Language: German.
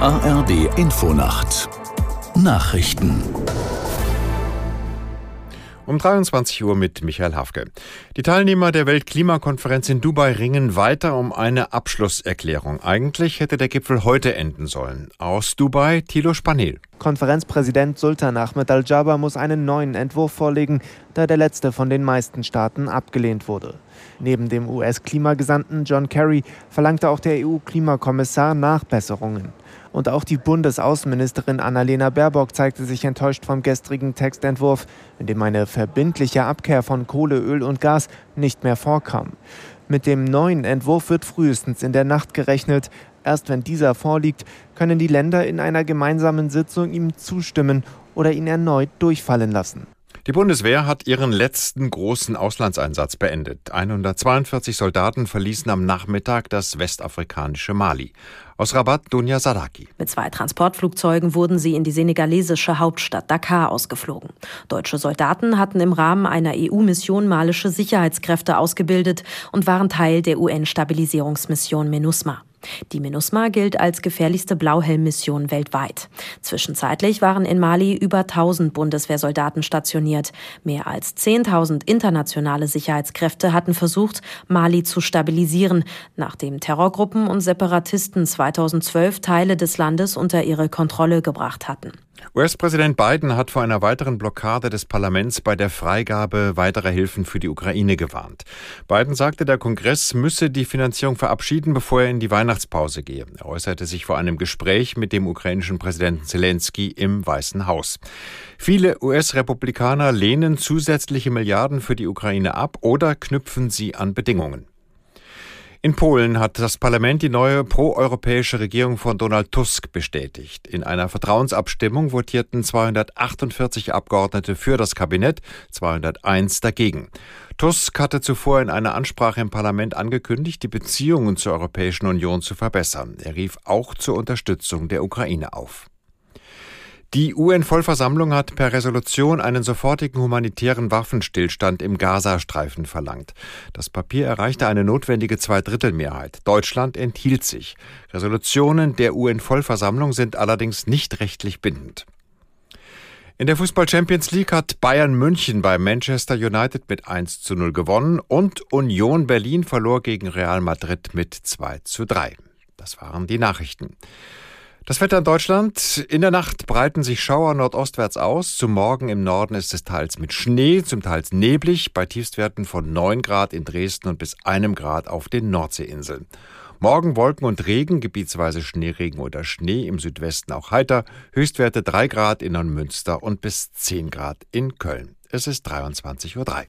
ARD Infonacht Nachrichten um 23 Uhr mit Michael Hafke. Die Teilnehmer der Weltklimakonferenz in Dubai ringen weiter um eine Abschlusserklärung. Eigentlich hätte der Gipfel heute enden sollen. Aus Dubai, Thilo Spanel. Konferenzpräsident Sultan Ahmed Al-Jaber muss einen neuen Entwurf vorlegen, da der letzte von den meisten Staaten abgelehnt wurde. Neben dem US-Klimagesandten John Kerry verlangte auch der EU-Klimakommissar Nachbesserungen. Und auch die Bundesaußenministerin Annalena Baerbock zeigte sich enttäuscht vom gestrigen Textentwurf, in dem eine verbindliche Abkehr von Kohle, Öl und Gas nicht mehr vorkam. Mit dem neuen Entwurf wird frühestens in der Nacht gerechnet. Erst wenn dieser vorliegt, können die Länder in einer gemeinsamen Sitzung ihm zustimmen oder ihn erneut durchfallen lassen. Die Bundeswehr hat ihren letzten großen Auslandseinsatz beendet. 142 Soldaten verließen am Nachmittag das westafrikanische Mali. Aus Rabat Dunja Sadaki. Mit zwei Transportflugzeugen wurden sie in die senegalesische Hauptstadt Dakar ausgeflogen. Deutsche Soldaten hatten im Rahmen einer EU-Mission malische Sicherheitskräfte ausgebildet und waren Teil der UN-Stabilisierungsmission MINUSMA. Die MINUSMA gilt als gefährlichste Blauhelm-Mission weltweit. Zwischenzeitlich waren in Mali über 1000 Bundeswehrsoldaten stationiert. Mehr als 10.000 internationale Sicherheitskräfte hatten versucht, Mali zu stabilisieren, nachdem Terrorgruppen und Separatisten 2012 Teile des Landes unter ihre Kontrolle gebracht hatten. US-Präsident Biden hat vor einer weiteren Blockade des Parlaments bei der Freigabe weiterer Hilfen für die Ukraine gewarnt. Biden sagte, der Kongress müsse die Finanzierung verabschieden, bevor er in die Weihnachtspause gehe. Er äußerte sich vor einem Gespräch mit dem ukrainischen Präsidenten Zelensky im Weißen Haus. Viele US-Republikaner lehnen zusätzliche Milliarden für die Ukraine ab oder knüpfen sie an Bedingungen. In Polen hat das Parlament die neue proeuropäische Regierung von Donald Tusk bestätigt. In einer Vertrauensabstimmung votierten 248 Abgeordnete für das Kabinett, 201 dagegen. Tusk hatte zuvor in einer Ansprache im Parlament angekündigt, die Beziehungen zur Europäischen Union zu verbessern. Er rief auch zur Unterstützung der Ukraine auf. Die UN-Vollversammlung hat per Resolution einen sofortigen humanitären Waffenstillstand im Gazastreifen verlangt. Das Papier erreichte eine notwendige Zweidrittelmehrheit. Deutschland enthielt sich. Resolutionen der UN-Vollversammlung sind allerdings nicht rechtlich bindend. In der Fußball Champions League hat Bayern München bei Manchester United mit 1 zu 0 gewonnen und Union Berlin verlor gegen Real Madrid mit 2 zu 3. Das waren die Nachrichten. Das Wetter in Deutschland. In der Nacht breiten sich Schauer nordostwärts aus. Zum Morgen im Norden ist es teils mit Schnee, zum Teils neblig, bei Tiefstwerten von 9 Grad in Dresden und bis einem Grad auf den Nordseeinseln. Morgen Wolken und Regen, gebietsweise Schneeregen oder Schnee, im Südwesten auch heiter. Höchstwerte 3 Grad in Neumünster und bis 10 Grad in Köln. Es ist 23.03 Uhr.